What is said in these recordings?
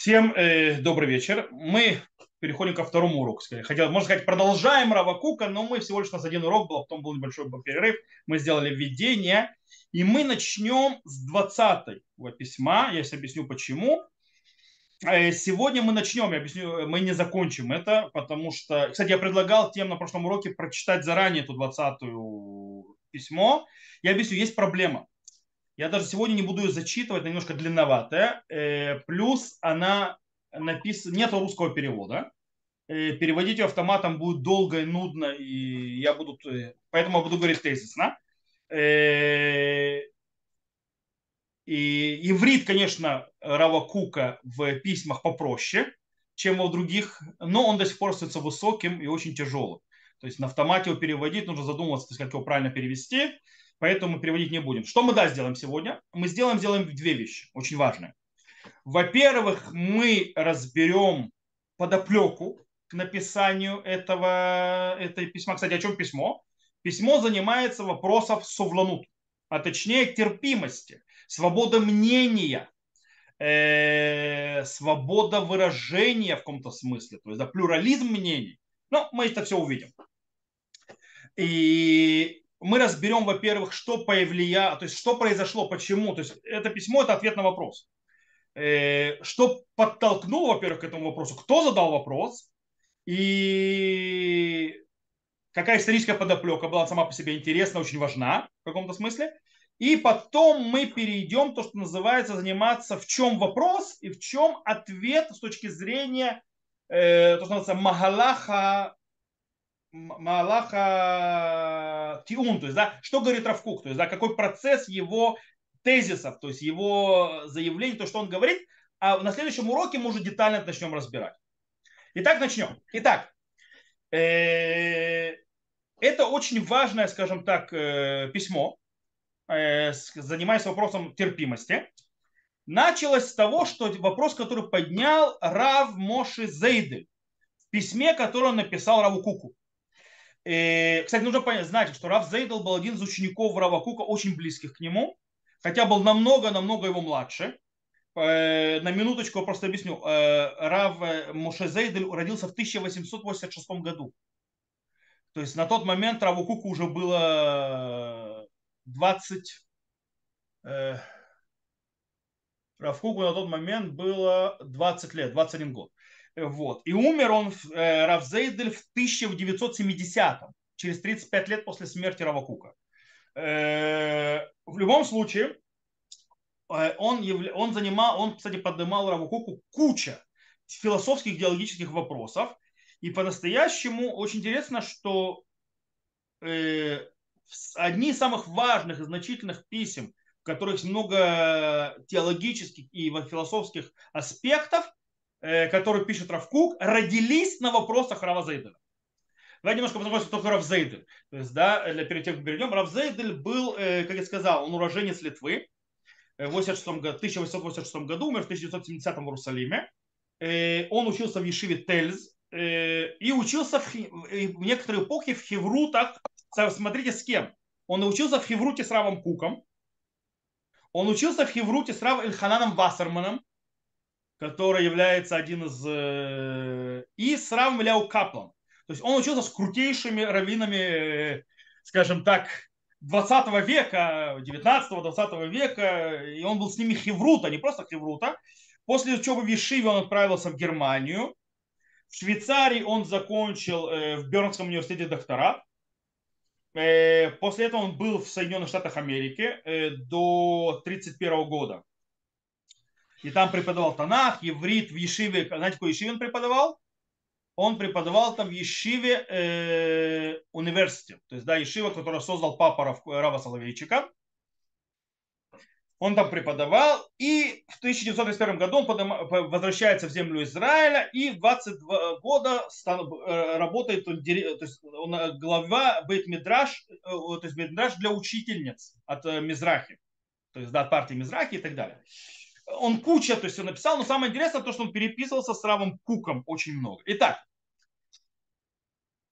Всем э, добрый вечер. Мы переходим ко второму уроку. Хотел, можно сказать, продолжаем Равакука, но мы всего лишь у нас один урок был, а потом был небольшой перерыв. Мы сделали введение. И мы начнем с 20 письма. Я сейчас объясню, почему. Э, сегодня мы начнем, я объясню, мы не закончим это, потому что, кстати, я предлагал тем на прошлом уроке прочитать заранее эту 20 письмо. Я объясню, есть проблема. Я даже сегодня не буду ее зачитывать, немножко длинноватая. Э, плюс она написана, нет русского перевода. Э, переводить ее автоматом будет долго и нудно, и я буду, э, поэтому я буду говорить тезисно. И иврит, конечно, Рава Кука в письмах попроще, чем во других, но он до сих пор остается высоким и очень тяжелым. То есть на автомате его переводить, нужно задумываться, как его правильно перевести поэтому переводить не будем. Что мы, да, сделаем сегодня? Мы сделаем, сделаем две вещи, очень важные. Во-первых, мы разберем подоплеку к написанию этого, этой письма. Кстати, о чем письмо? Письмо занимается вопросов совланут, а точнее терпимости, свобода мнения, э, свобода выражения в каком-то смысле, то есть да, плюрализм мнений. Но мы это все увидим. И мы разберем, во-первых, что повлияло, то есть что произошло, почему. То есть это письмо – это ответ на вопрос. Э, что подтолкнуло, во-первых, к этому вопросу, кто задал вопрос, и какая историческая подоплека была сама по себе интересна, очень важна в каком-то смысле. И потом мы перейдем то, что называется, заниматься в чем вопрос и в чем ответ с точки зрения, э, то, что называется, Магалаха Малаха Тиун, то есть, да, что говорит Равкук, то есть, да, какой процесс его тезисов, то есть его заявлений, то, что он говорит, а на следующем уроке мы уже детально начнем разбирать. Итак, начнем. Итак, э, это очень важное, скажем так, э, письмо, э, занимаясь вопросом терпимости. Началось с того, что вопрос, который поднял Рав Моши Зейды в письме, которое он написал Раву Куку. И, кстати, нужно понять, знать, что Рав Зейдл был один из учеников Рава Кука, очень близких к нему, хотя был намного-намного его младше. Э, на минуточку я просто объясню. Э, Рав э, Моше Зейдель родился в 1886 году. То есть на тот момент Раву Куку уже было 20... Равкуку на тот момент было 20 лет, 21 год. Вот. И умер он, э, Равзейдель, в 1970-м, через 35 лет после смерти Равакука. Э, в любом случае, э, он, он занимал, он, кстати, поднимал Равакуку куча философских, идеологических вопросов. И по-настоящему очень интересно, что э, одни из самых важных и значительных писем, в которых много теологических и философских аспектов – который пишет Равкук, родились на вопросах Рава Зейделя. Давайте немножко познакомимся, кто такой Рав Зейдель. То есть, да, перед тем, как перейдем, Рав Зейдель был, э, как я сказал, он уроженец Литвы. Э, в 1886 году, умер в 1970 в Иерусалиме. Он учился в Ешиве Тельз и учился в, в некоторые эпохи в Хеврутах. Смотрите, с кем. Он учился в Хевруте с Равом Куком. Он учился в Хевруте с Равом Эльхананом Вассерманом который является один из... Э, и с Равом Ляу Каплан. То есть он учился с крутейшими раввинами, э, скажем так, 20 века, 19-20 века, и он был с ними хеврута, не просто хеврута. После учебы в Ешиве он отправился в Германию. В Швейцарии он закончил э, в Бернском университете докторат. После этого он был в Соединенных Штатах Америки до 1931 года и там преподавал Танах, еврит в Ешиве. Знаете, какой Ешиве он преподавал? Он преподавал там в Ешиве э, университет. То есть, да, Ешива, который создал папа Рава Соловейчика. Он там преподавал, и в 1931 году он возвращается в землю Израиля, и в 22 года э, работает, он, то есть он э, глава Бейт-Мидраш, э, то есть Бейт-Мидраш для учительниц от Мизрахи, то есть да, от партии Мизрахи и так далее он куча, то есть он написал, но самое интересное то, что он переписывался с Равом Куком очень много. Итак,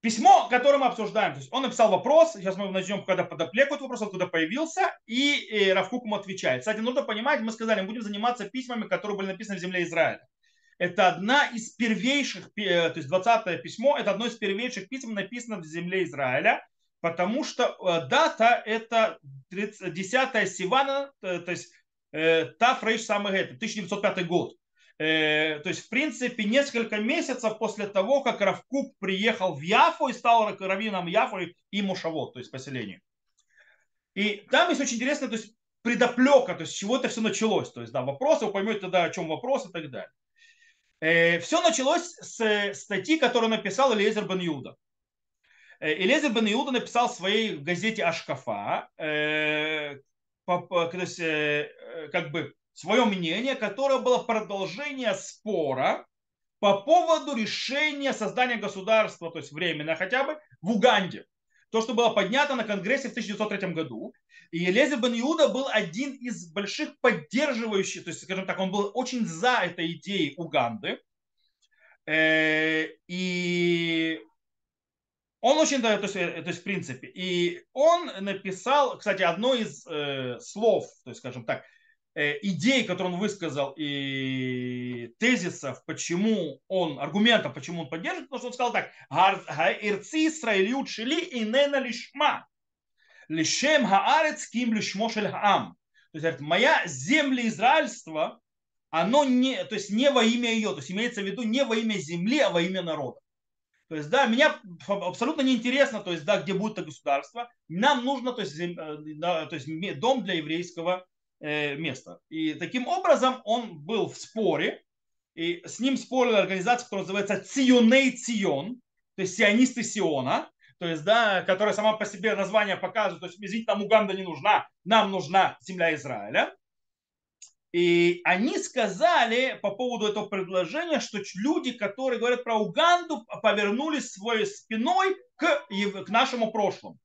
письмо, которое мы обсуждаем, то есть он написал вопрос, сейчас мы начнем, когда подоплеку этот вопрос, откуда появился, и, и Рав Кук ему отвечает. Кстати, нужно понимать, мы сказали, мы будем заниматься письмами, которые были написаны в земле Израиля. это одна из первейших, то есть 20 письмо, это одно из первейших писем, написано в земле Израиля, потому что дата это 10 Сивана, то есть Тафрейш самый это, 1905 год. То есть, в принципе, несколько месяцев после того, как Равкук приехал в Яфу и стал раввином Яфу и Мушавод, то есть поселение. И там есть очень интересно, то есть предоплека, то есть с чего это все началось. То есть, да, вопросы, вы поймете тогда, о чем вопрос и так далее. Э, все началось с статьи, которую написал Элизер Бен Юда. Э, Элизер Бен Юда написал в своей газете Ашкафа, э, то есть, как бы свое мнение, которое было продолжение спора по поводу решения создания государства, то есть временно хотя бы, в Уганде. То, что было поднято на Конгрессе в 1903 году. И Елезер бен Иуда был один из больших поддерживающих, то есть, скажем так, он был очень за этой идеей Уганды. Э, и он очень, то есть, э, то есть в принципе, и он написал, кстати, одно из э, слов, то есть, скажем так, идей, которые он высказал, и тезисов, почему он, аргументов, почему он поддерживает, потому что он сказал так, «Ирци Исраилют шили и нена лишма». Лишем хаарец ким лишмошель хаам. То есть, моя землеизраильство, оно не, то есть не во имя ее, то есть имеется в виду не во имя земли, а во имя народа. То есть, да, меня абсолютно не интересно, то есть, да, где будет это государство. Нам нужно, то есть, да, то есть дом для еврейского э, места. И таким образом он был в споре, и с ним спорила организация, которая называется Ционей Цион, то есть сионисты Сиона, то есть, да, которая сама по себе название показывает, то есть, извините, нам Уганда не нужна, нам нужна земля Израиля. И они сказали по поводу этого предложения, что люди, которые говорят про Уганду, повернулись своей спиной к, к нашему прошлому.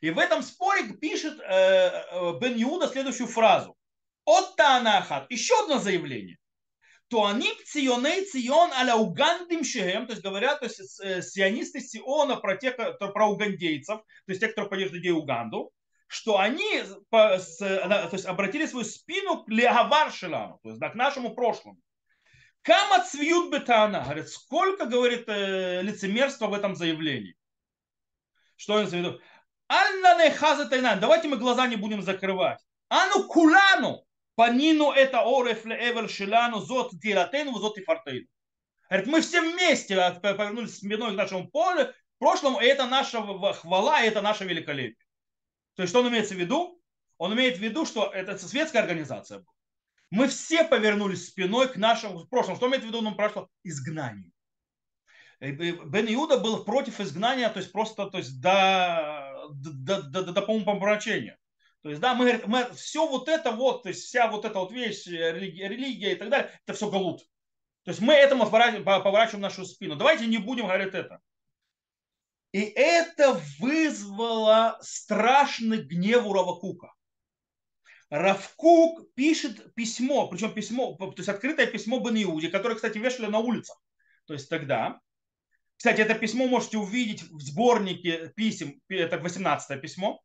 И в этом споре пишет э, э Бен Иуда следующую фразу. От Танахат. Еще одно заявление то они ционей цион аля угандим шехем, то есть говорят, то есть э, сионисты Сиона про тех, про угандейцев, то есть те, кто поддерживает идею Уганду, что они по, с, то есть обратили свою спину к Леговар Шелану, то есть да, к нашему прошлому. Кама цвьют бетана, говорит, сколько, говорит, э, лицемерства в этом заявлении. Что он виду? Анна давайте мы глаза не будем закрывать. Ану кулану, Панину это ореф эвер шилану зот тиратейну зот и фартейну. Говорит, мы все вместе повернулись спиной к нашему полю, прошлому, и это наша хвала, и это наше великолепие. То есть, что он имеется в виду? Он имеет в виду, что это светская организация была. Мы все повернулись спиной к нашему прошлому. Что имеет в виду? Он прошло изгнание. Бен Иуда был против изгнания, то есть просто то есть до, до, до, до, до помрачения. То есть, да, мы, мы все вот это вот, то есть вся вот эта вот вещь, религия, религия и так далее, это все галут. То есть мы этому поворачиваем нашу спину. Давайте не будем говорить это. И это вызвало страшный гнев у Равакука. Равкук пишет письмо, причем письмо, то есть открытое письмо Бен Иуде, которое, кстати, вешали на улицах. То есть тогда. Кстати, это письмо можете увидеть в сборнике писем, это 18 письмо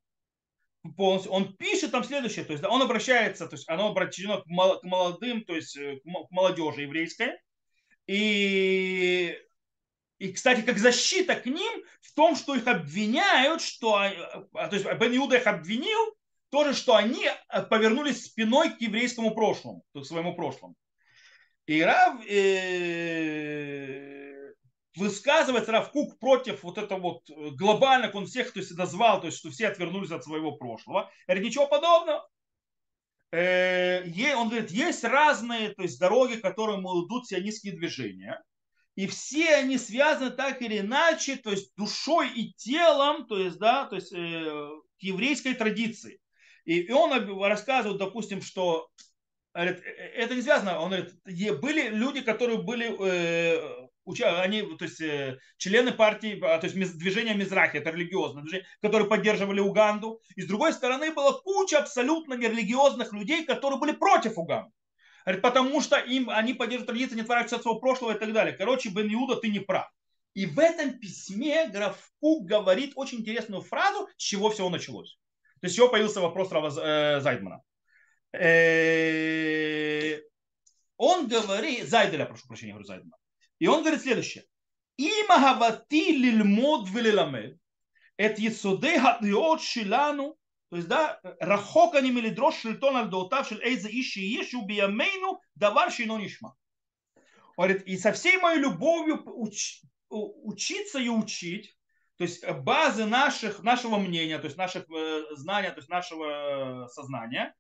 полностью, он пишет там следующее, то есть он обращается, то есть оно обращено к молодым, то есть э, к молодежи еврейской, и, и, кстати, как защита к ним в том, что их обвиняют, что, а, а, то есть Бен Иуда их обвинил, тоже, что они э, повернулись спиной к еврейскому прошлому, к своему прошлому. И Рав, э, высказывать Равкук против вот этого вот э, глобально, он всех то есть, назвал, то есть, что все отвернулись от своего прошлого. Говорит, ничего подобного. Э, он говорит, есть разные то есть, дороги, которым идут сионистские движения. И все они связаны так или иначе, то есть душой и телом, то есть, да, то есть э, к еврейской традиции. И, он рассказывает, допустим, что говорит, это не связано. Он говорит, были люди, которые были они, то есть э, члены партии, а, то есть движения Мизрахи, это религиозное движение, которые поддерживали Уганду. И с другой стороны была куча абсолютно нерелигиозных людей, которые были против Уганды. Говорит, потому что им, они поддерживают традиции, не отворачиваются от своего прошлого и так далее. Короче, Бен Иуда, ты не прав. И в этом письме граф Кук говорит очень интересную фразу, с чего все началось. То есть с чего появился вопрос Рава э, Зайдмана. Э, он говорит, Зайделя, прошу прощения, говорю Зайдмана. И он говорит следующее. Имагавати лильмод велиламед, это ецудей хатниот шилану то есть, да, рахоканим или дрожь шельтон альдоутавшил эйза ищи ищи убиямейну даварши но нишма. Говорит, и со всей моей любовью уч, учиться и учить, то есть э, базы наших, нашего мнения, то есть наших э, знаний, то есть нашего э, сознания,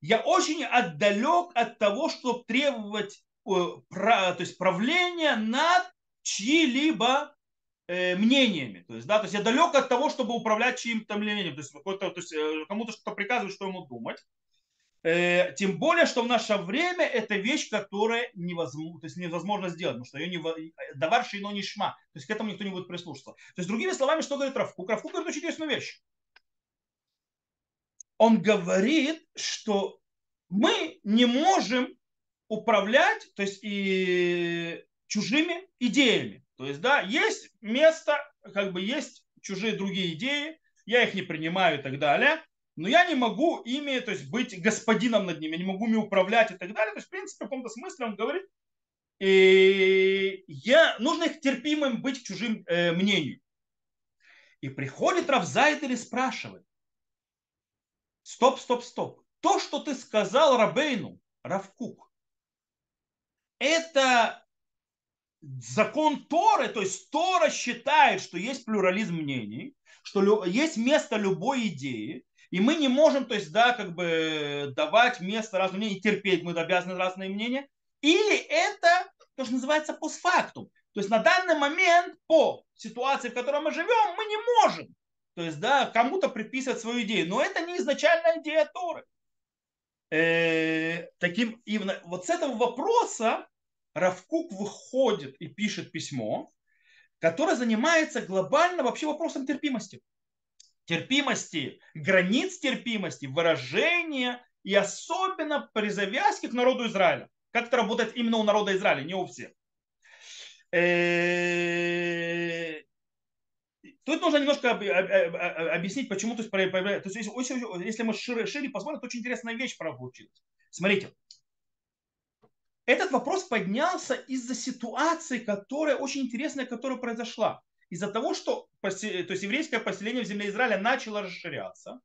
я очень отдалек от того, чтобы требовать то есть, правления над чьи-либо мнениями. То есть, да, то есть я далек от того, чтобы управлять чьим-то мнением. То есть, то есть э, кому-то что-то приказывать, что ему думать. Э, тем более, что в наше время это вещь, которая невозможно, то есть невозможно сделать, потому что ее не давар но не шма. То есть к этому никто не будет прислушиваться. То есть, другими словами, что говорит Равкук? Равкук говорит очень интересную вещь. Он говорит, что мы не можем управлять, то есть и чужими идеями. То есть, да, есть место, как бы есть чужие другие идеи, я их не принимаю и так далее, но я не могу ими, то есть быть господином над ними, не могу ими управлять и так далее. То есть, в принципе, в каком-то смысле он говорит, и я, нужно их терпимым быть к чужим э, мнению. И приходит Равзайдер и спрашивает, стоп, стоп, стоп, то, что ты сказал Рабейну, Равкук, это закон Торы, то есть Тора считает, что есть плюрализм мнений, что есть место любой идеи, и мы не можем, то есть, да, как бы давать место разным мнениям, терпеть, мы обязаны разные мнения, или это то, что называется постфактум. То есть на данный момент по ситуации, в которой мы живем, мы не можем, то есть, да, кому-то приписывать свою идею, но это не изначальная идея Торы. Э, таким именно вот с этого вопроса Равкук выходит и пишет письмо, которое занимается глобально вообще вопросом терпимости. Терпимости, границ терпимости, выражения и особенно при завязке к народу Израиля. Как это работает именно у народа Израиля, не у всех. Э, тут нужно немножко объяснить, почему то есть, если мы шире, посмотрим, то очень интересная вещь получилась. Смотрите, этот вопрос поднялся из-за ситуации, которая очень интересная, которая произошла. Из-за того, что то есть еврейское поселение в земле Израиля начало расширяться,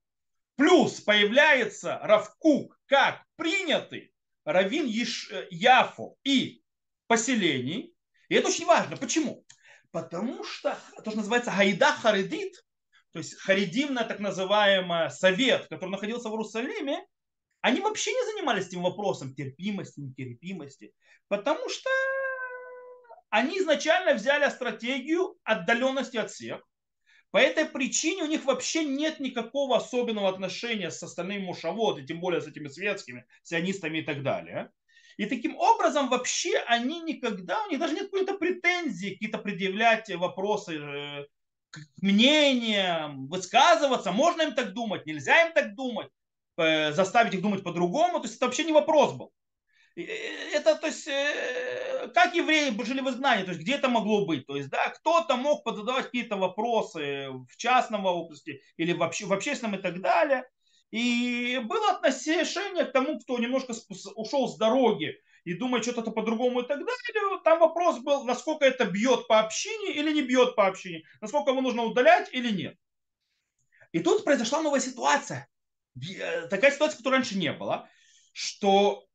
плюс появляется Равкук как принятый Равин Еш... Э, Яфо и поселений. И это очень важно. Почему? Потому что то, что называется Гайда Харидит, то есть Харидимная так называемая совет, который находился в Иерусалиме, они вообще не занимались этим вопросом терпимости, нетерпимости, потому что они изначально взяли стратегию отдаленности от всех. По этой причине у них вообще нет никакого особенного отношения с остальными мушавод, и тем более с этими светскими, сионистами и так далее. И таким образом вообще они никогда, у них даже нет какой-то претензии какие-то предъявлять вопросы э, к мнениям, высказываться. Можно им так думать, нельзя им так думать. Э, заставить их думать по-другому, то есть это вообще не вопрос был. Э, это, то есть, э, как евреи жили в изгнании, то есть где это могло быть? То есть, да, кто-то мог задавать какие-то вопросы в частном области или в, обще, в общественном и так далее. И было отношение к тому, кто немножко ушел с дороги и думает что-то по-другому и так далее. Там вопрос был, насколько это бьет по общине или не бьет по общине, насколько его нужно удалять или нет. И тут произошла новая ситуация. Э, такая ситуация, которой раньше не было, что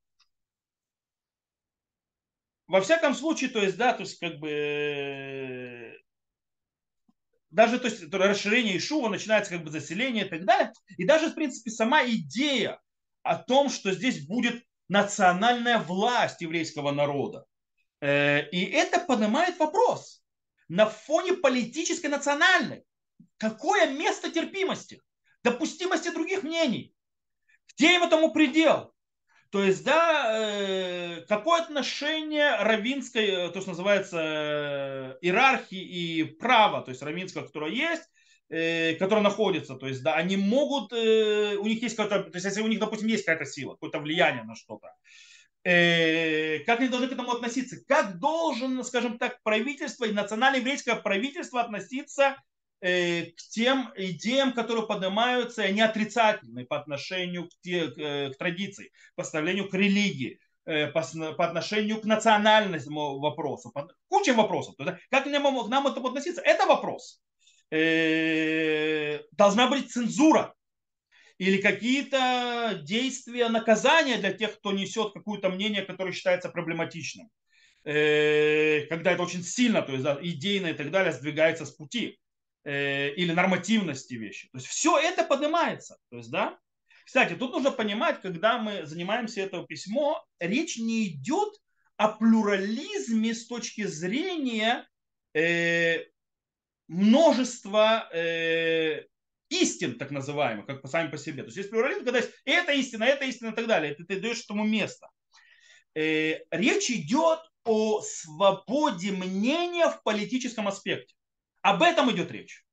во всяком случае, то есть, да, то есть, как бы, даже, то есть, расширение Ишува начинается как бы заселение и так далее, и даже, в принципе, сама идея о том, что здесь будет национальная власть еврейского народа, э, и это поднимает вопрос на фоне политической национальной. Какое место терпимости? Допустимости других мнений. Где им этому предел? То есть, да, э, какое отношение равинской, э, то, что называется, э, иерархии и права, то есть равинского, которое есть, которое находится, то есть, да, они могут, у них есть какая-то, то есть, если у них, допустим, есть какая-то сила, какое-то влияние на что-то, как они должны к этому относиться? Как должен, скажем так, правительство и национальное еврейское правительство относиться к тем идеям, которые поднимаются, они отрицательные по отношению к, те, к, э, к традиции, по ставлению к религии, э, по, по отношению к национальному вопросу, по куче вопросов. Как к нам, к нам это относиться, это вопрос. Э, должна быть цензура или какие-то действия наказания для тех, кто несет какое-то мнение, которое считается проблематичным. Э, когда это очень сильно, то есть идейно и так далее, сдвигается с пути э, или нормативности вещи. То есть все это поднимается. То есть, да? Кстати, тут нужно понимать, когда мы занимаемся это письмо, речь не идет о плюрализме с точки зрения э, множества э, истин, так называемых, как сами по себе. То есть есть плюрализм, когда есть это истина, это истина и так далее. Ты, ты даешь этому место. Э, речь идет о свободе мнения в политическом аспекте. Об этом идет речь.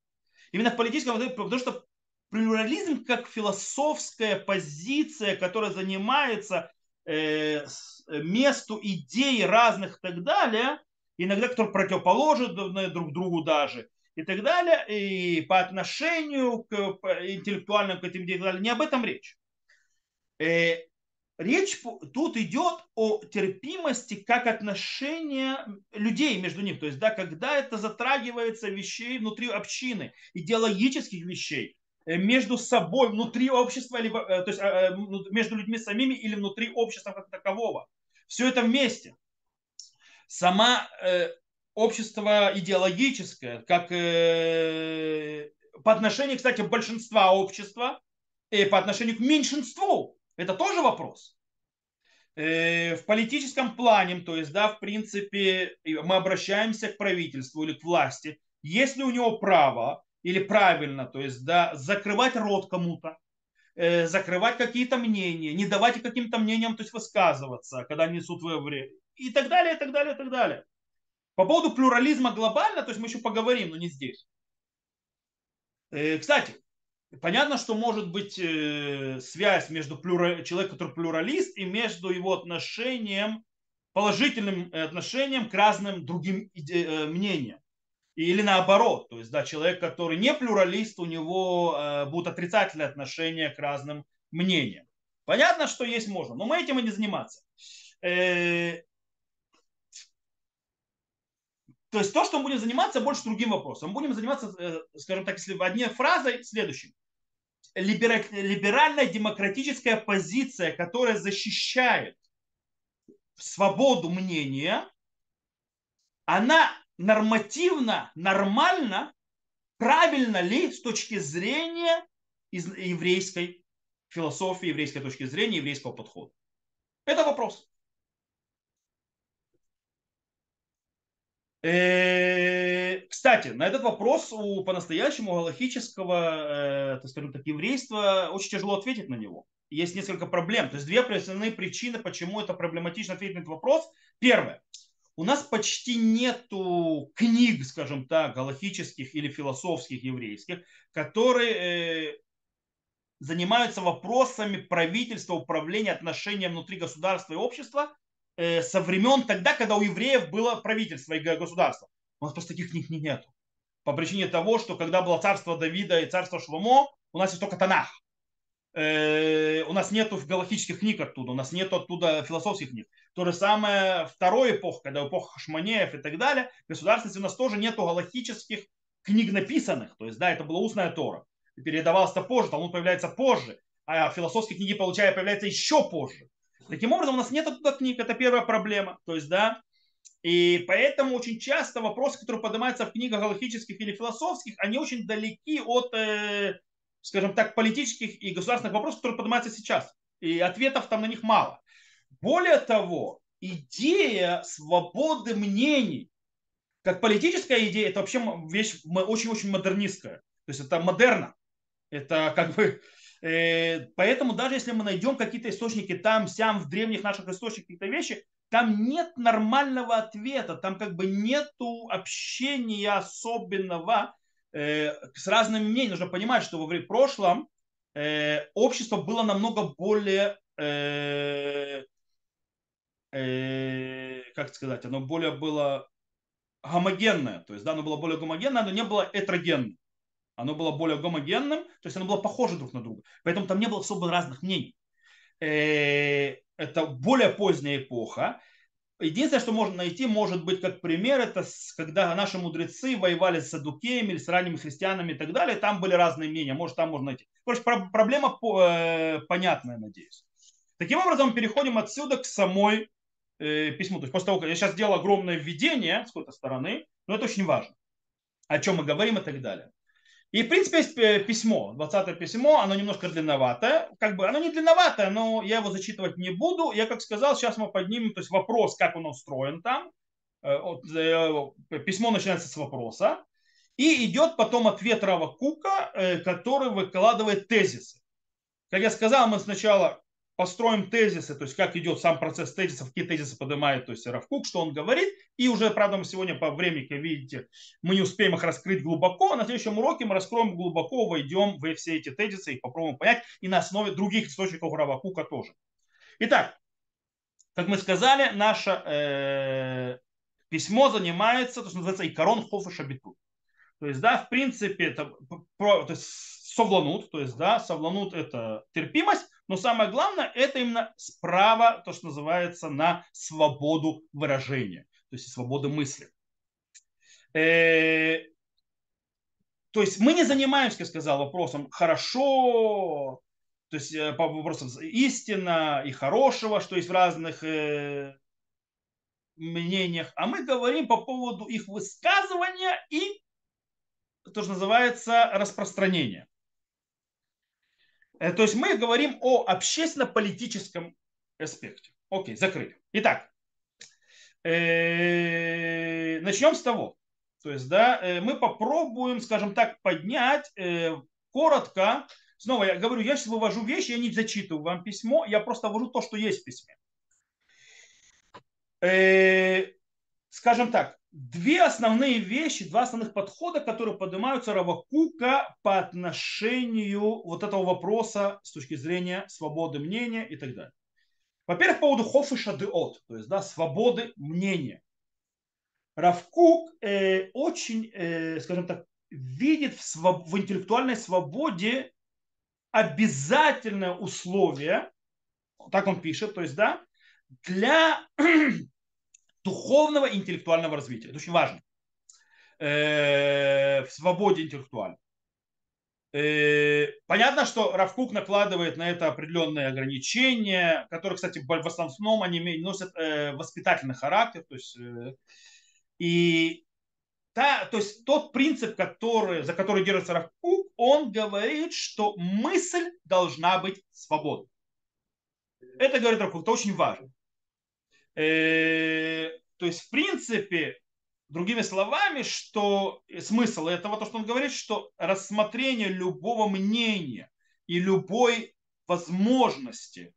Именно в политическом, потому что плюрализм как философская позиция, которая занимается э, месту идей разных и так далее, иногда которые противоположны друг другу даже, и так далее, и по отношению к интеллектуальным к этим идеям, не об этом речь. Э, речь тут идет о терпимости как отношения людей между ними. То есть, да, когда это затрагивается вещей внутри общины, идеологических вещей, э, между собой, внутри общества, либо, э, то есть между людьми самими или внутри общества как такового. Все это вместе. Сама общество идеологическое, как э, по отношению, кстати, большинства общества и по отношению к меньшинству. Это тоже вопрос. Э, в политическом плане, то есть, да, в принципе, мы обращаемся к правительству или к власти, есть ли у него право или правильно, то есть, да, закрывать рот кому-то, э, закрывать какие-то мнения, не давать каким-то мнениям, то есть, высказываться, когда несут время, и так далее, и так далее, и так далее. По поводу плюрализма глобально, то есть мы еще поговорим, но не здесь. Э, кстати, понятно, что может быть э, связь между плюра... человеком, который плюралист, и между его отношением, положительным отношением к разным другим э, мнениям. Или наоборот, то есть да, человек, который не плюралист, у него будут отрицательные отношения к разным мнениям. Понятно, что есть можно, но мы этим и не заниматься. То есть то, что мы будем заниматься, больше другим вопросом. Мы будем заниматься, э, скажем так, если одной фразой, следующим. Либеральная демократическая позиция, которая защищает свободу мнения, она нормативно, нормально, правильно ли с точки зрения еврейской философии, еврейской точки зрения, еврейского подхода? Это вопрос. Кстати, на этот вопрос у по-настоящему галахического, э, так скажем так, еврейства очень тяжело ответить на него. Есть несколько проблем. То есть две основные причины, почему это проблематично ответить на этот вопрос. Первое. У нас почти нету книг, скажем так, галахических или философских еврейских, которые э, занимаются вопросами правительства, управления, отношения внутри государства и общества Э, со времен тогда, когда у евреев было правительство и государство. У нас просто таких книг нет. По причине того, что когда было царство Давида и царство Шломо, у нас есть только Танах. Э, у нас нету галактических книг оттуда, у нас нету оттуда философских книг. То же самое второй эпох, когда эпоха Хашманеев и так далее, государственности у нас тоже нету галактических книг написанных. То есть, да, это была устная Тора. Передавалось-то позже, Талмуд появляется позже, а философские книги, получая, появляются еще позже. Таким образом, у нас нет оттуда книг, это первая проблема. То есть, да, и поэтому очень часто вопросы, которые поднимаются в книгах галактических или философских, они очень далеки от, э, скажем так, политических и государственных вопросов, которые поднимаются сейчас. И ответов там на них мало. Более того, идея свободы мнений, как политическая идея, это вообще вещь очень-очень модернистская. То есть это модерна. Это как бы поэтому даже если мы найдем какие-то источники там, сям, в древних наших источниках какие-то вещи, там нет нормального ответа, там как бы нету общения особенного э, с разными мнениями. Нужно понимать, что в прошлом э, общество было намного более, э, э, как сказать, оно более было гомогенное, то есть да, оно было более гомогенное, но не было этрогенное. Оно было более гомогенным, то есть оно было похоже друг на друга. Поэтому там не было особо разных мнений. Э, это более поздняя эпоха. Единственное, что можно найти, может быть, как пример, это когда наши мудрецы воевали с садукеями или с ранними христианами и так далее, там были разные мнения, может, там можно найти. Короче, проблема э, понятная, надеюсь. Таким образом, переходим отсюда к самой э, письму. То есть после того, как я сейчас сделал огромное введение с какой-то стороны, но это очень важно, о чем мы говорим и так далее. И, в принципе, есть э, письмо, 20 письмо, оно немножко длинноватое. Как бы оно не длинноватое, но я его зачитывать не буду. Я, как сказал, сейчас мы поднимем то есть вопрос, как он устроен там. Э, э, письмо начинается с вопроса. И идет потом ответ Рава Кука, который выкладывает тезисы. Как я сказал, мы сначала построим тезисы, то есть как идет сам процесс тезисов, какие тезисы поднимает то есть Равкук, что он говорит. И уже, правда, мы сегодня по времени, как видите, мы не успеем их раскрыть глубоко. На следующем уроке мы раскроем глубоко, войдем во все эти тезисы и попробуем понять. И на основе других источников Равкука тоже. Итак, как мы сказали, наше э, письмо занимается, то, что называется икорон хофа шабиту. То есть, да, в принципе, это то есть, совланут, то есть, да, совланут это терпимость, но самое главное, это именно справа, то, что называется, на свободу выражения, то есть свободу мысли. Э, то есть мы не занимаемся, как сказал, вопросом хорошо, то есть э, по вопросам истина и хорошего, что есть в разных э, мнениях, а мы говорим по поводу их высказывания и то, что называется распространение. Э, то есть мы говорим о общественно-политическом аспекте. Окей, закрыли. Итак, э, начнем с того. То есть, да, э, мы попробуем, скажем так, поднять коротко. Снова я говорю, я сейчас вывожу вещи, я не зачитываю вам письмо, я просто ввожу то, что есть в письме. Скажем так, две основные вещи, два основных подхода, которые поднимаются Равакука по отношению вот этого вопроса с точки зрения свободы мнения и так далее. Во-первых, по поводу хофиша деот, то есть да, свободы мнения. Равкук э, очень, э, скажем так, видит в, своб- в интеллектуальной свободе обязательное условие, так он пишет, то есть, да, для духовного и интеллектуального развития. Это очень важно. Э, в свободе интеллектуальной. Э, понятно, что Равкук накладывает на это определенные ограничения, которые, кстати, в основном они носят э, воспитательный характер. То есть, и та, то есть тот принцип, который, за который держится Равкук, он говорит, что мысль должна быть свободной. Это говорит Равкук, это очень важно. Э, то есть, в принципе, другими словами, что смысл этого, то, что он говорит, что рассмотрение любого мнения и любой возможности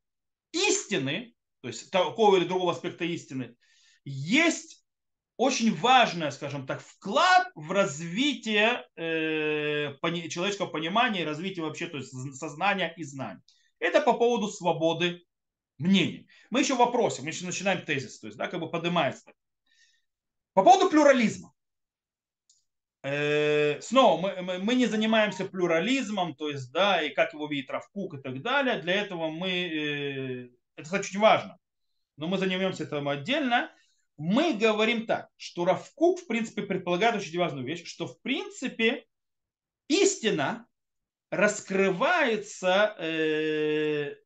истины, то есть такого или другого аспекта истины, есть очень важный, скажем так, вклад в развитие э, человеческого понимания и развитие вообще то есть сознания и знаний. Это по поводу свободы мнений. Мы еще вопросе, мы еще начинаем тезис, то есть, да, как бы поднимается. По поводу плюрализма. Э, снова, мы, мы, мы не занимаемся плюрализмом, то есть, да, и как его видит Равкук и так далее. Для этого мы, э, это, кстати, очень важно, но мы занимаемся этим отдельно. Мы говорим так, что Равкук, в принципе, предполагает очень важную вещь, что, в принципе, истина раскрывается э,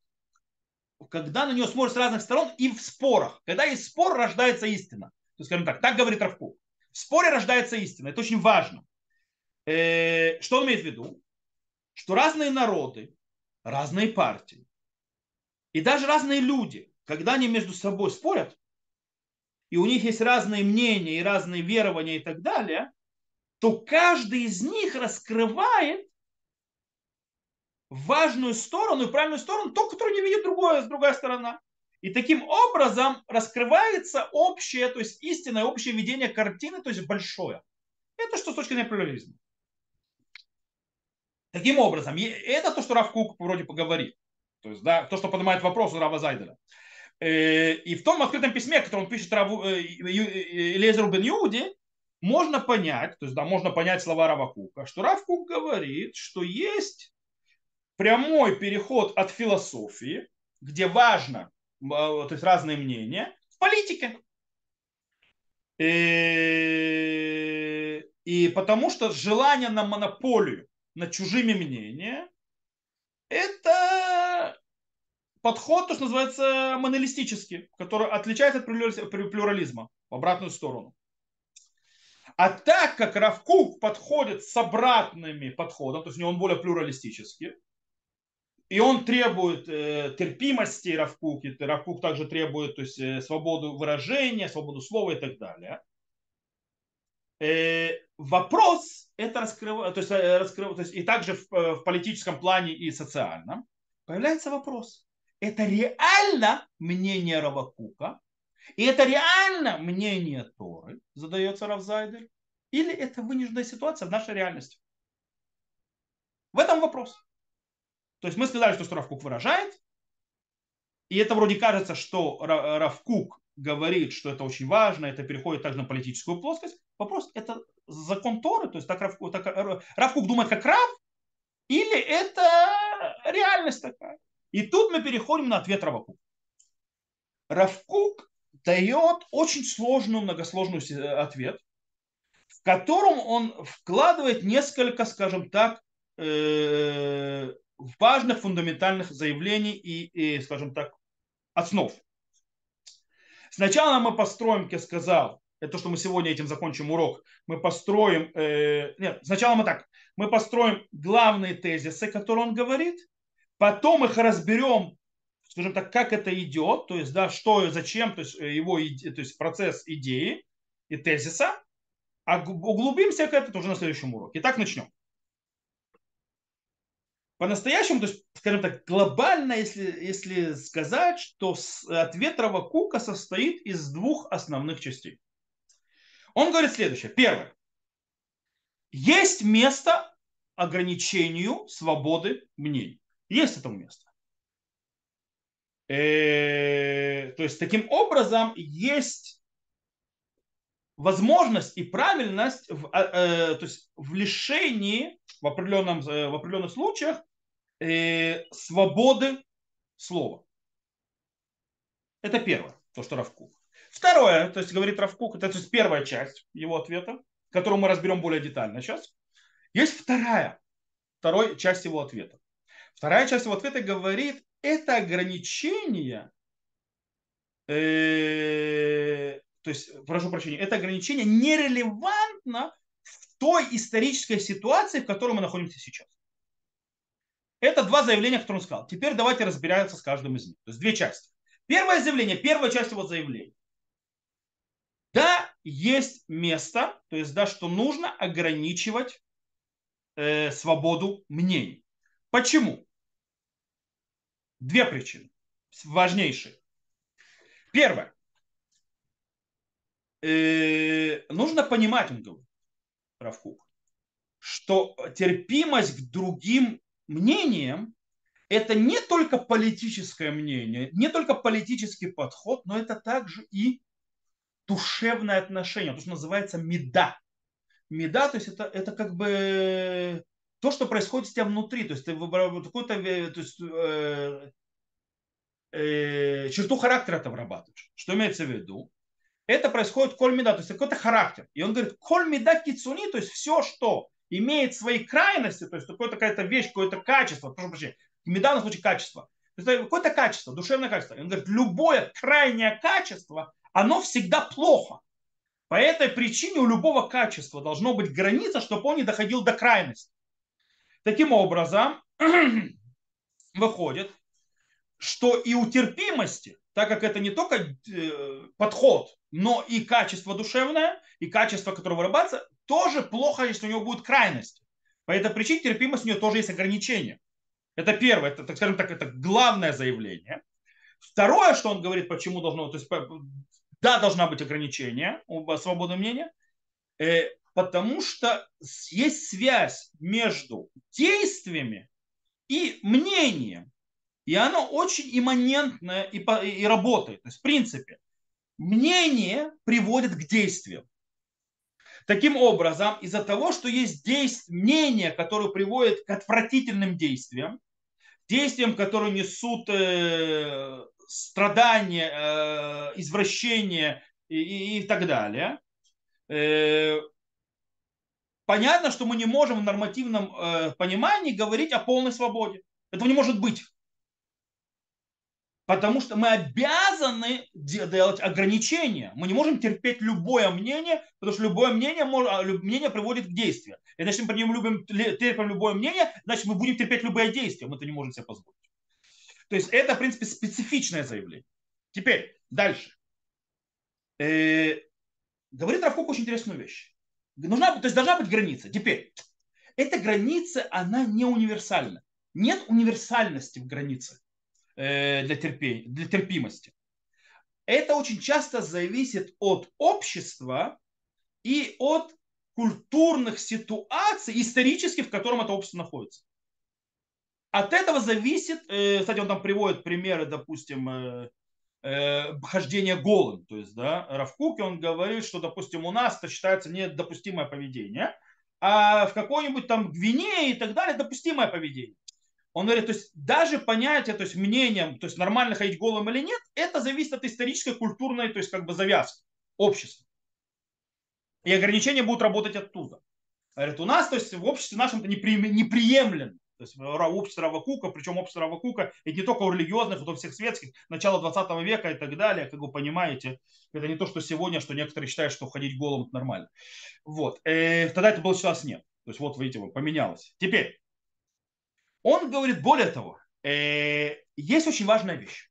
когда на нее смотрят с разных сторон и в спорах. Когда есть спор, рождается истина. То есть, скажем так, так говорит Равку. В споре рождается истина. Это очень важно. Э, что он имеет в виду? Что разные народы, разные партии и даже разные люди, когда они между собой спорят, и у них есть разные мнения и разные верования и так далее, то каждый из них раскрывает важную сторону и правильную сторону, то, которую не видит другое, другая сторона. И таким образом раскрывается общее, то есть истинное общее видение картины, то есть большое. Это что с точки зрения плюрализма. Таким образом, это то, что Равкук вроде поговорит. То есть, да, то, что поднимает вопрос у Рава Зайдера. Э, и в том открытом письме, которое он пишет Раву, э, Лезеру бен Юди, можно понять, то есть, да, можно понять слова Равакука, что Равкук говорит, что есть прямой переход от философии, где важно, то есть разные мнения, в политике. И, и потому что желание на монополию над чужими мнениями это подход, то, что называется монолистический, который отличается от плюрализма в обратную сторону. А так как Равкук подходит с обратными подходом, то есть у него он более плюралистический, и он требует э, терпимости Равкук, и Равкук также требует то есть, э, свободу выражения, свободу слова и так далее. Э, вопрос это раскрывает, то есть, э, раскрыв, то есть и также в, э, в политическом плане и социальном появляется вопрос. Это реально мнение Равакука? И это реально мнение Торы, задается Равзайдель? Или это вынужденная ситуация в нашей реальности? В этом вопрос. То есть мы сказали, что Равкук выражает, и это вроде кажется, что Равкук говорит, что это очень важно, это переходит также на политическую плоскость. Вопрос, это закон Торы, то есть так Равкук, так, Равкук думает как Рав, или это реальность такая? И тут мы переходим на ответ Равкук. Равкук дает очень сложную, многосложный ответ, в котором он вкладывает несколько, скажем так, э, важных фундаментальных заявлений и, и, скажем так, основ. Сначала мы построим, как я сказал, это то, что мы сегодня этим закончим урок, мы построим, э, нет, сначала мы так, мы построим главные тезисы, которые он говорит, потом их разберем скажем так, как это идет, то есть, да, что и зачем, то есть, э, его, то есть, процесс идеи и тезиса, а углубимся к этому уже на следующем уроке. Итак, начнем. По-настоящему, то есть, скажем так, глобально, если, если сказать, что ответ Равакука состоит из двух основных частей. Он говорит следующее. Первое. Есть место ограничению свободы мнений. Есть это место. Э, то есть таким образом есть возможность и правильность в, а, э, то есть в лишении в, определенном, э, в определенных случаях свободы слова. Это первое, то, что Равкук. Второе, то есть говорит Равкук, это то есть первая часть его ответа, которую мы разберем более детально сейчас. Есть вторая, вторая часть его ответа. Вторая часть его ответа говорит это ограничение, э, то есть, прошу прощения, это ограничение нерелевантно в той исторической ситуации, в которой мы находимся сейчас. Это два заявления, которые он сказал. Теперь давайте разбираться с каждым из них. То есть две части. Первое заявление, первая часть его заявления. Да, есть место, то есть да, что нужно ограничивать э, свободу мнений. Почему? Две причины, важнейшие. Первое. Э, нужно понимать, он говорит, Равкук, что терпимость к другим мнениям это не только политическое мнение, не только политический подход, но это также и душевное отношение, то, что называется меда. Меда, то есть это, это как бы то, что происходит с тебя внутри, то есть ты какую-то э, то есть, э, э, черту характера ты вырабатываешь. Что имеется в виду? Это происходит коль меда, то есть какой-то характер. И он говорит, коль меда кицуни, то есть все, что имеет свои крайности, то есть какая-то вещь, какое-то качество, прошу прощения, меда на случай качества, то есть какое-то качество, душевное качество. И он говорит, любое крайнее качество, оно всегда плохо. По этой причине у любого качества должно быть граница, чтобы он не доходил до крайности. Таким образом, выходит, что и у терпимости, так как это не только э, подход, но и качество душевное, и качество, которое вырабатывается, тоже плохо, если у него будет крайность. По этой причине терпимость у нее тоже есть ограничения. Это первое, это, так скажем так, это главное заявление. Второе, что он говорит, почему должно, то есть да, должна быть ограничение свободы мнения, э, потому что есть связь между действиями и мнением. И оно очень имманентное и, и работает. То есть, в принципе, мнение приводит к действиям. Таким образом, из-за того, что есть действие, мнение, которое приводит к отвратительным действиям, действиям, которые несут э, страдания, э, извращения и, и, и так далее. Э, понятно, что мы не можем в нормативном э, понимании говорить о полной свободе. Этого не может быть. Потому что мы обязаны делать ограничения. Мы не можем терпеть любое мнение, потому что любое мнение, а, мнение приводит к действию. И значит, мы любим, терпим любое мнение, значит, мы будем терпеть любое действие. Мы это не можем себе позволить. То есть это, в принципе, специфичное заявление. Теперь, дальше. Э, говорит Равкук очень интересную вещь. Нужна, то есть должна быть граница. Теперь, эта граница, она не универсальна. Нет универсальности в границе. Э, для, терпения, для терпимости. Это очень часто зависит от общества и от культурных ситуаций, исторически, в котором это общество находится. От этого зависит, э, кстати, он там приводит примеры, допустим, э, хождение голым. То есть, да, Равкуки, он говорит, что, допустим, у нас это считается недопустимое поведение, а в какой-нибудь там Гвинее и так далее допустимое поведение. Он говорит, то есть даже понятие, то есть мнением, то есть нормально ходить голым или нет, это зависит от исторической, культурной, то есть как бы завязки общества. И ограничения будут работать оттуда. Говорит, у нас, то есть в обществе нашем это неприемлемо. То есть общество Равакука, причем общество Равакука, и не только у религиозных, но у всех светских, начала 20 века и так далее, как вы понимаете, это не то, что сегодня, что некоторые считают, что ходить голым это нормально. Вот. И э, тогда это было сейчас нет. То есть вот, видите, поменялось. Теперь, он говорит, более того, э, есть очень важная вещь.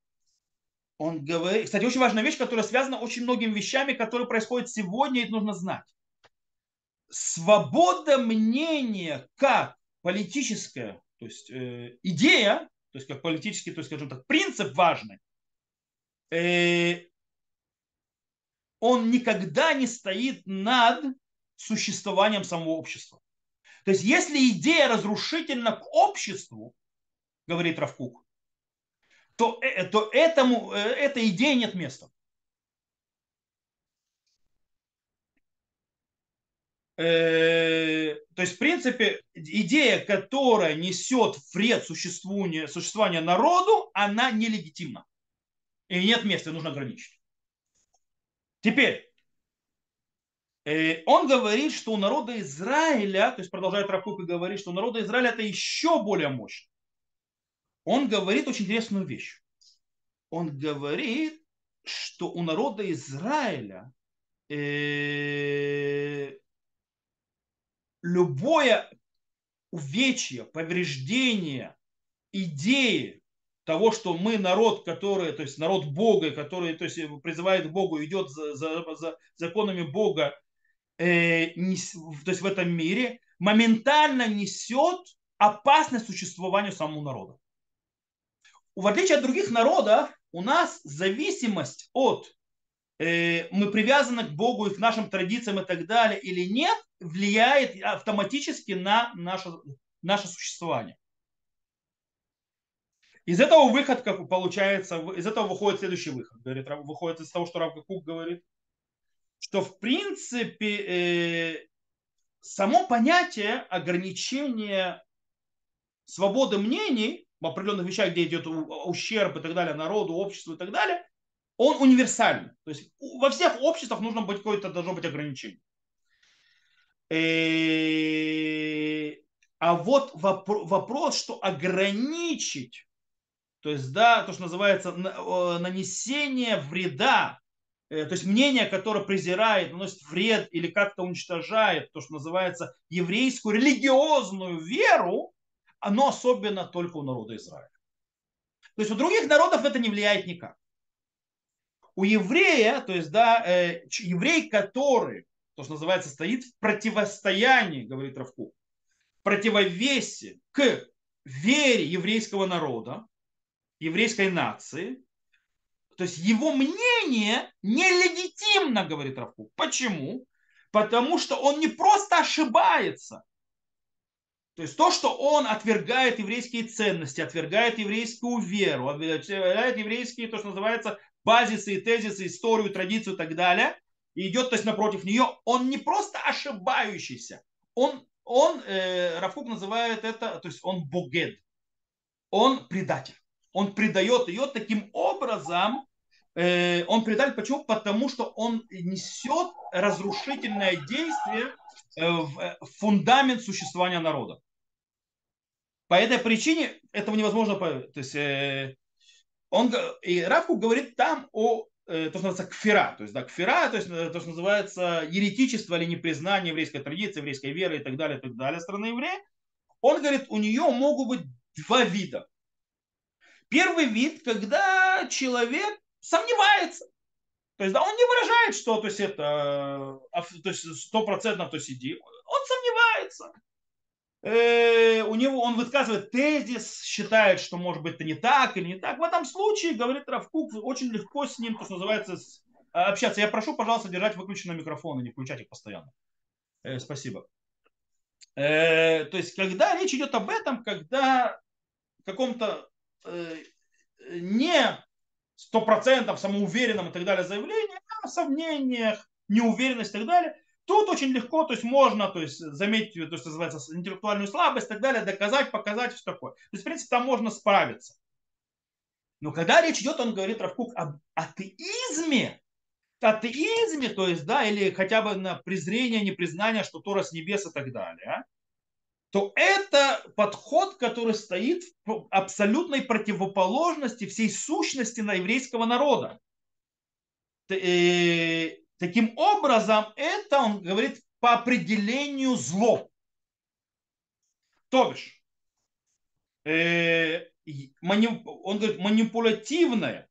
Он говорит, кстати, очень важная вещь, которая связана очень многими вещами, которые происходят сегодня, и нужно знать. Свобода мнения как политическая, то есть э, идея, то есть как политический, то есть, скажем так, принцип важный, э, он никогда не стоит над существованием самого общества. То есть если идея разрушительна к обществу, говорит Равкук, то, э, то этому, э, этой идее нет места. Э, то есть, в принципе, идея, которая несет вред существованию, существованию народу, она нелегитимна. И нет места, нужно ограничить. Теперь, Э, он говорит, что у народа Израиля, то есть продолжает Равкук и говорит, что у народа Израиля это еще более мощно. Он говорит очень интересную вещь. Он говорит, что у народа Израиля э, любое увечье, повреждение идеи того, что мы народ, который, то есть народ Бога, который то есть, призывает к Богу, идет за, за, за законами Бога э, то есть в этом мире, моментально несет опасность существованию самого народа. В отличие от других народов, у нас зависимость от э, мы привязаны к Богу и к нашим традициям и так далее или нет, влияет автоматически на наше, наше существование. Из этого выход, как получается, из этого выходит следующий выход. Говорит, выходит из того, что Рав Кук говорит, что в принципе э, само понятие ограничения свободы мнений в определенных вещах, где идет ущерб и так далее народу, обществу и так далее, он универсальный. То есть во всех обществах нужно быть какое-то должно быть ограничение. Э, а вот вопрос, что ограничить, то есть, да, то, что называется нанесение вреда то есть мнение, которое презирает, наносит вред или как-то уничтожает то, что называется еврейскую религиозную веру, оно особенно только у народа Израиля. То есть у других народов это не влияет никак. У еврея, то есть, да, э, еврей, который, то, что называется, стоит в противостоянии, говорит Равку, противовесе к вере еврейского народа, еврейской нации, то есть его мнение нелегитимно, говорит Равкук. Почему? Потому что он не просто ошибается. То есть то, что он отвергает еврейские ценности, отвергает еврейскую веру, отвергает еврейские, то, что называется, базисы и тезисы, историю, традицию и так далее, и идет, то есть, напротив нее, он не просто ошибающийся, он, он э, Равкук называет это, то есть он богед, он предатель. Он предает ее таким образом, э, он предатель, почему? Потому что он несет разрушительное действие э, в э, фундамент существования народа. По этой причине этого невозможно. То есть, э, он, и Равку говорит там о э, то, что называется кфира. То есть, да, кфира, то есть то, что называется еретичество или непризнание еврейской традиции, еврейской веры и так далее, и так далее страны еврея. Он говорит, у нее могут быть два вида. Первый вид, когда человек сомневается. То есть, да, он не выражает, что то есть это то есть стопроцентно то сиди. Он сомневается. Э, у него он высказывает тезис, считает, что может быть это не так или не так. В этом случае, говорит Равкук, очень легко с ним, то, что называется, общаться. Я прошу, пожалуйста, держать выключенный микрофон и не включать их постоянно. Э, спасибо. Э, то есть, когда речь идет об этом, когда каком-то э, не стопроцентном самоуверенном и так далее заявлении, а сомнениях, неуверенность и так далее, Тут очень легко, то есть можно то есть, заметить, то есть называется интеллектуальную слабость и так далее, доказать, показать, все такое. То есть, в принципе, там можно справиться. Но когда речь идет, он говорит Равкук об атеизме, атеизме, то есть, да, или хотя бы на презрение, непризнание, что Тора с небес и так далее, то это подход, который стоит в абсолютной противоположности всей сущности на еврейского народа. Э, Таким образом, это, он говорит, по определению зло. То бишь, э, он говорит, манипулятивное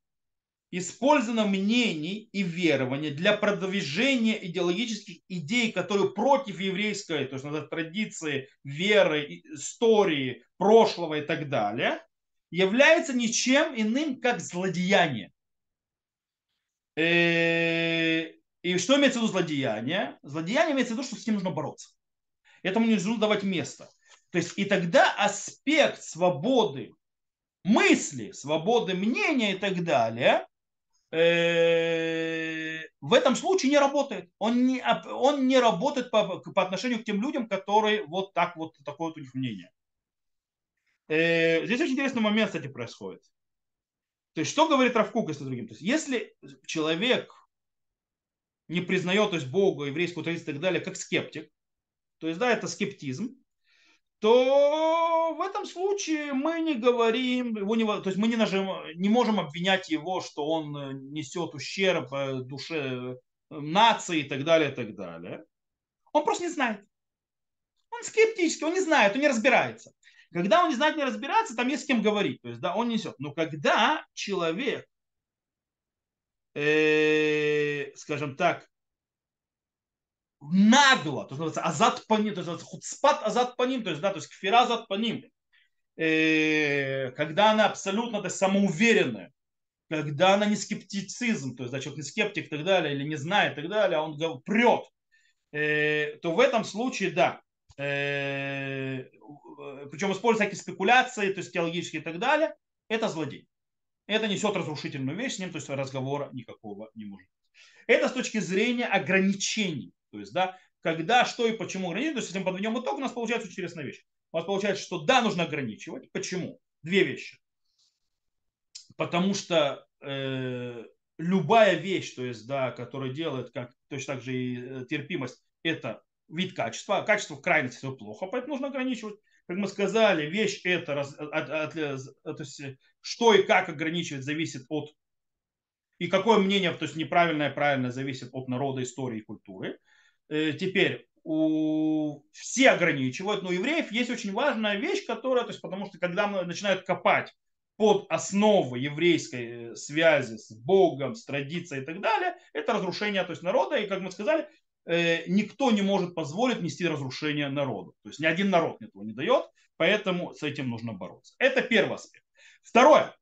использование мнений и верований для продвижения идеологических идей, которые против еврейской, то есть надо традиции, веры, истории, прошлого и так далее, является ничем иным, как злодеяние. Э, и что имеется в виду злодеяние? Злодеяние имеется в виду, что с ним нужно бороться. Этому не нужно давать место. То есть и тогда аспект свободы мысли, свободы мнения и так далее в этом случае не работает. Он не, он не работает по, по отношению к тем людям, которые вот так вот, такое вот у них мнение. Э, здесь очень интересный момент, кстати, происходит. То есть, что говорит Равкук, если другим? То есть, если человек не признает то есть, Бога, еврейскую традицию и так далее, как скептик, то есть, да, это скептизм, то в этом случае мы не говорим, его не, то есть мы не, нажим, не можем обвинять его, что он э, несет ущерб э, душе э, нации и так далее, и так далее. Он просто не знает. Он скептический, он не знает, он не разбирается. Когда он не знает, не разбирается, там есть с кем говорить. То есть, да, он несет. Но когда человек э, скажем так, нагло, то называется азат по ним, то есть хуцпат азат по ним, то есть, да, то есть кфира азат по ним, э, когда она абсолютно то есть, самоуверенная, когда она не скептицизм, то есть, человек не скептик и так далее, или не знает и так далее, а он прет, э, то в этом случае, да, э, причем используя всякие спекуляции, то есть теологические и так далее, это злодей это несет разрушительную вещь, с ним то есть разговора никакого не может. Это с точки зрения ограничений. То есть, да, когда, что и почему ограничивать. То есть, если мы подведем итог, у нас получается очень интересная вещь. У нас получается, что да, нужно ограничивать. Почему? Две вещи. Потому что э, любая вещь, то есть, да, которая делает, как точно так же и э, терпимость, это вид качества. А качество в крайности все плохо, поэтому нужно ограничивать как мы сказали, вещь это, от, от, от, то есть, что и как ограничивать, зависит от, и какое мнение, то есть неправильное, правильное, зависит от народа, истории и культуры. Э, теперь, у, все ограничивают, но у евреев есть очень важная вещь, которая, то есть, потому что когда начинают копать под основы еврейской э, связи с Богом, с традицией и так далее, это разрушение то есть, народа. И, как мы сказали, Э, никто не может позволить нести разрушение народу. То есть ни один народ этого не дает, поэтому с этим нужно бороться. Это первый аспект. Второе.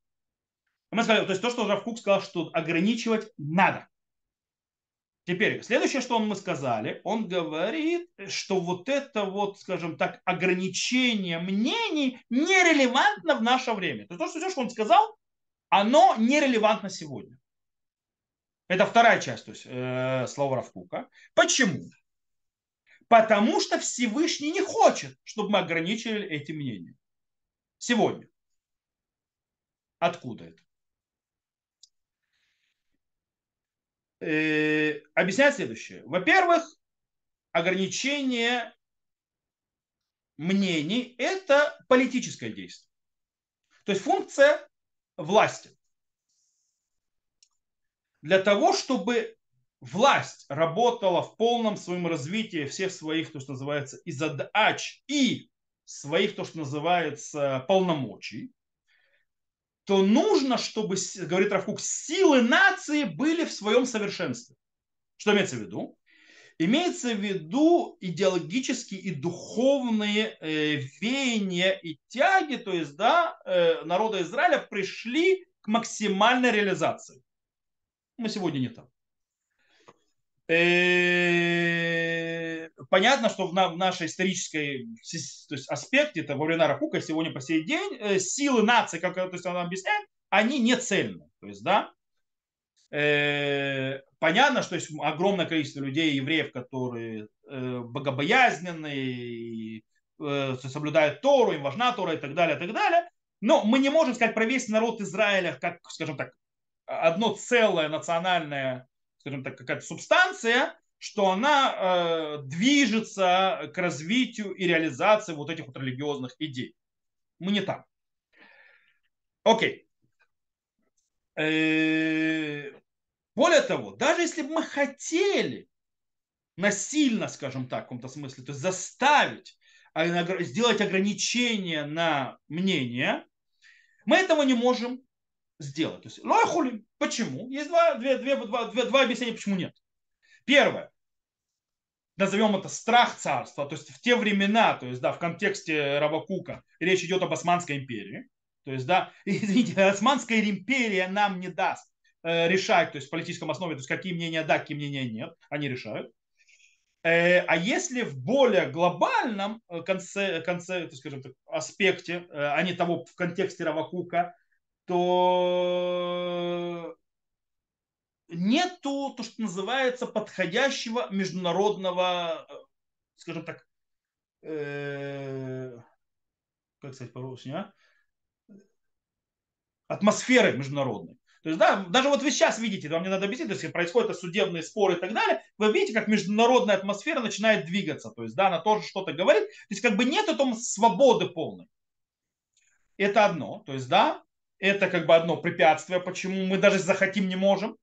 Мы сказали, то есть то, что Равкук сказал, что ограничивать надо. Теперь, следующее, что он мы сказали, он говорит, что вот это вот, скажем так, ограничение мнений нерелевантно в наше время. То есть то, что он сказал, оно нерелевантно сегодня. Это вторая часть то есть, э, слова Равкука. Почему? Потому что Всевышний не хочет, чтобы мы ограничили эти мнения. Сегодня. Откуда это? Э, объясняет следующее. Во-первых, ограничение мнений – это политическое действие. То есть функция власти. Для того, чтобы власть работала в полном своем развитии всех своих, то, что называется, и задач, и своих, то, что называется, полномочий, то нужно, чтобы, говорит Равкук, силы нации были в своем совершенстве. Что имеется в виду? Имеется в виду идеологические и духовные э, веяния и тяги, то есть, да, э, народа Израиля пришли к максимальной реализации. Мы сегодня не там. Э, понятно, что в нашей исторической то есть аспекте, это во времена Рахука, сегодня по сей день, э, силы нации, как то есть она объясняет, они не цельны. То есть, да, э, понятно, что есть огромное количество людей, евреев, которые богобоязненные, соблюдают Тору, им важна Тора и так далее, и так далее. Но мы не можем сказать про весь народ Израиля, как, скажем так, одно целое национальное, скажем так, какая-то субстанция, что она э, движется к развитию и реализации вот этих вот религиозных идей. Мы не там. Окей. Э, более того, даже если бы мы хотели насильно, скажем так, в каком-то смысле, то есть заставить а, сделать ограничения на мнение, мы этого не можем сделать. То есть лохулим. Почему? Есть два, две, две, два, две, два объяснения, почему нет. Первое. Назовем это страх царства. То есть в те времена, то есть да, в контексте Равакука речь идет об Османской империи. То есть, да, извините, Османская империя нам не даст э, решать, то есть в политическом основе, то есть какие мнения да, какие мнения нет, они решают. Э, а если в более глобальном э, конце, конце так скажем так, аспекте, а не того в контексте Равакука, то нету то, что называется подходящего международного, скажем так, э, как сказать по-русски, а? атмосферы международной. То есть, да, даже вот вы сейчас видите, вам не надо объяснить, то есть происходят судебные споры и так далее, вы видите, как международная атмосфера начинает двигаться. То есть, да, она тоже что-то говорит. То есть, как бы нет там свободы полной. Это одно. То есть, да, это как бы одно препятствие, почему мы даже захотим не можем.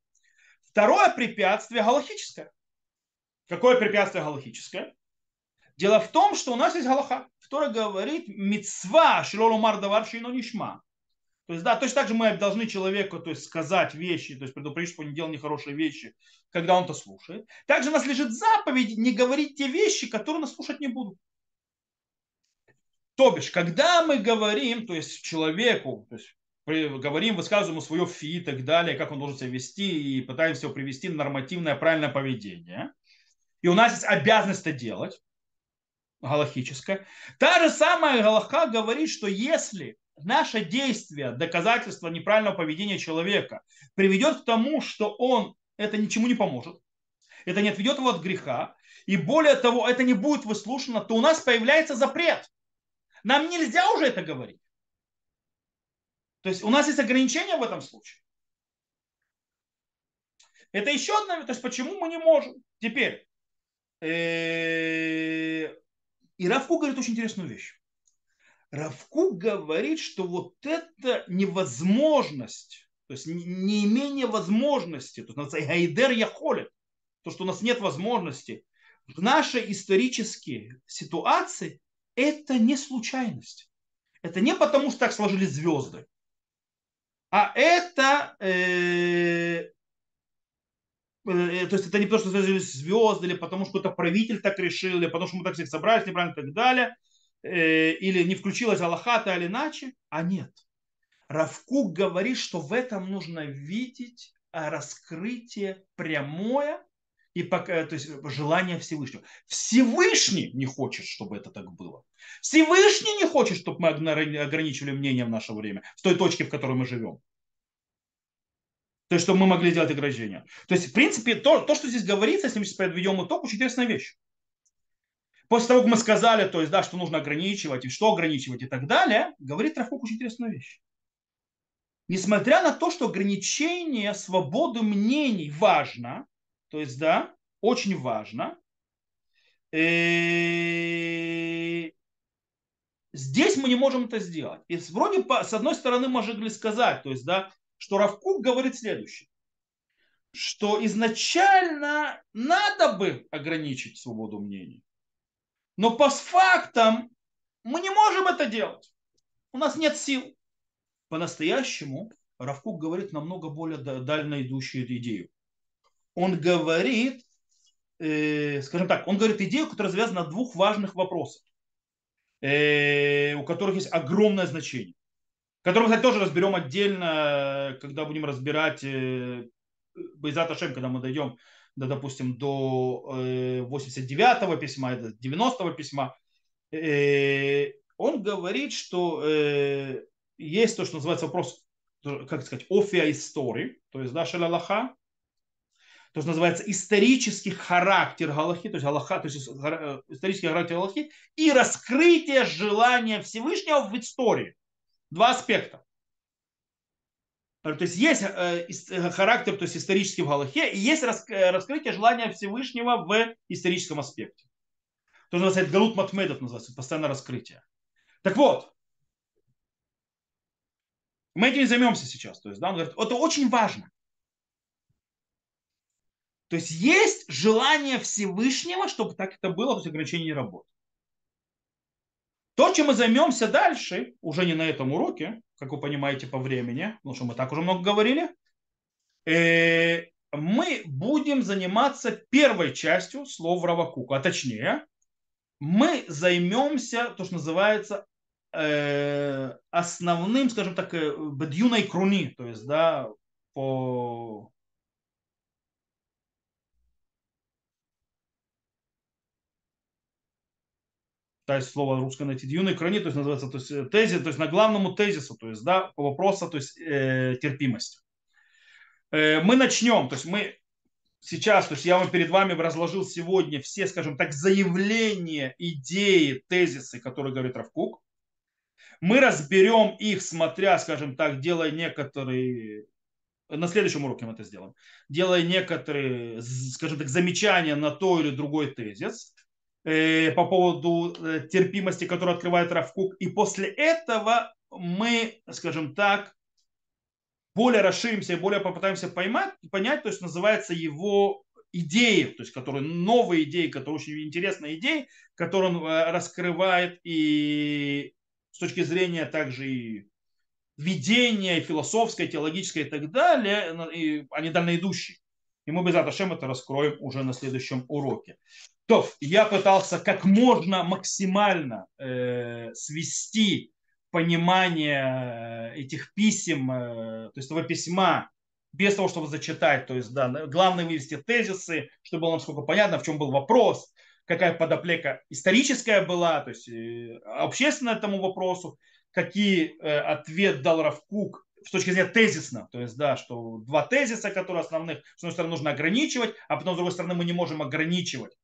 Второе препятствие галахическое. Какое препятствие галахическое? Дело в том, что у нас есть галаха, которая говорит мецва шилолумар давар шино нишма. То есть, да, точно так же мы должны человеку то есть, сказать вещи, то есть предупредить, что он не делал нехорошие вещи, когда он это слушает. Также у нас лежит заповедь не говорить те вещи, которые нас слушать не будут. То бишь, когда мы говорим, то есть человеку, то есть говорим, высказываем свое фи и так далее, как он должен себя вести, и пытаемся его привести на нормативное правильное поведение. И у нас есть обязанность это делать, галахическое. Та же самая галаха говорит, что если наше действие, доказательство неправильного поведения человека приведет к тому, что он это ничему не поможет, это не отведет его от греха, и более того, это не будет выслушано, то у нас появляется запрет. Нам нельзя уже это говорить. То есть у нас есть ограничения в этом случае. Это еще одна, то есть почему мы не можем. Теперь, э, и Равку говорит очень интересную вещь. Равку говорит, что вот это невозможность, то есть неимение возможности, то есть Гайдер Яхолет, то, что у нас нет возможности, в нашей исторической ситуации это не случайность. Это не потому, что так сложились звезды. А это, э, э, то есть это не потому, что звезды, или потому что какой-то правитель так решил, или потому что мы так всех собрались неправильно и так далее, э, или не включилась Аллахата или иначе, а нет. Равкук говорит, что в этом нужно видеть раскрытие прямое и пока, то есть желание Всевышнего. Всевышний не хочет, чтобы это так было. Всевышний не хочет, чтобы мы ограничивали мнение в наше время, в той точке, в которой мы живем. То есть, чтобы мы могли делать ограничения. То есть, в принципе, то, то что здесь говорится, если мы сейчас подведем итог, очень интересная вещь. После того, как мы сказали, то есть, да, что нужно ограничивать, и что ограничивать и так далее, говорит Рафук очень интересную вещь. несмотря на то, что ограничение свободы мнений важно, то есть, да, очень важно, э, здесь мы не можем это сделать. И вроде, с одной стороны, можем сказать, то есть, да, что Равкук говорит следующее, что изначально надо бы ограничить свободу мнений, но по фактам мы не можем это делать. У нас нет сил. По-настоящему Равкук говорит намного более дально идущую идею. Он говорит, э, скажем так, он говорит идею, которая связана на двух важных вопросах, э, у которых есть огромное значение. Которые, кстати, тоже разберем отдельно, когда будем разбирать э, Байзат Ашем, когда мы дойдем, да, допустим, до 89-го э, письма, 90-го письма. Э, он говорит, что э, есть то, что называется вопрос, как сказать, офия истории, то есть, да, шалалаха, то, что называется исторический характер Галахи, то есть, Галаха, то есть исторический характер Галахи и раскрытие желания Всевышнего в истории. Два аспекта. То есть есть характер, то есть исторический в Галахе, и есть раскрытие желания Всевышнего в историческом аспекте. То, что называется Галут Матмедов, называется, постоянное раскрытие. Так вот, мы этим займемся сейчас. То есть, да, он говорит, это очень важно. То есть есть желание Всевышнего, чтобы так это было, то есть ограничение не работает. То, чем мы займемся дальше, уже не на этом уроке, как вы понимаете по времени, потому что мы так уже много говорили, э, мы будем заниматься первой частью слов Равакука, а точнее, мы займемся, то, что называется, э, основным, скажем так, э, бедюной круни, то есть, да, по есть слово русское найти, дюны крани, то есть называется, то есть э, тезис, то есть на главному тезису, то есть, да, по вопросу, то есть э, терпимости. Э, мы начнем, то есть мы сейчас, то есть я вам перед вами разложил сегодня все, скажем так, заявления, идеи, тезисы, которые говорит Равкук. Мы разберем их, смотря, скажем так, делая некоторые на следующем уроке мы это сделаем, делая некоторые, скажем так, замечания на то или другой тезис, э, по поводу э, терпимости, которую открывает Равкук. И после этого мы, скажем так, более расширимся и более попытаемся поймать, понять, то есть называется его идеи, то есть которые новые идеи, которые очень интересные идеи, которые он э, раскрывает и с точки зрения также и видения, и философской, теологической и так далее, и они дальноидущие. И мы без Аташем это раскроем уже на следующем уроке. То, я пытался как можно максимально э, свести понимание э, этих писем, э, то есть этого письма, без того, чтобы зачитать, то есть, да, главное вывести тезисы, чтобы было насколько понятно, в чем был вопрос, какая подоплека историческая была, то есть э, общественная этому вопросу, какие ответ дал Равкук с точки зрения тезисно, то есть, да, что два тезиса, которые основных, с одной стороны, нужно ограничивать, а потом, с другой стороны, мы не можем ограничивать.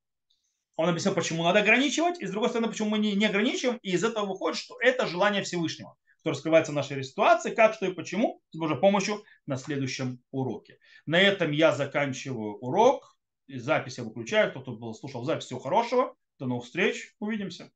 Он объяснил, почему надо ограничивать, и с другой стороны, почему мы не, не ограничиваем, и из этого выходит, что это желание Всевышнего, которое раскрывается в нашей ситуации, как, что и почему, с Божьей помощью на следующем уроке. На этом я заканчиваю урок, запись я выключаю, кто-то был, слушал запись, всего хорошего, до новых встреч, увидимся.